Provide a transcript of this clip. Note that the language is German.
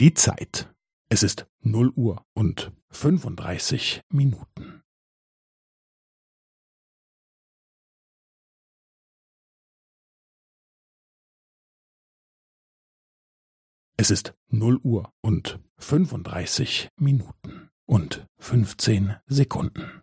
Die Zeit. Es ist 0 Uhr und 35 Minuten. Es ist 0 Uhr und 35 Minuten und 15 Sekunden.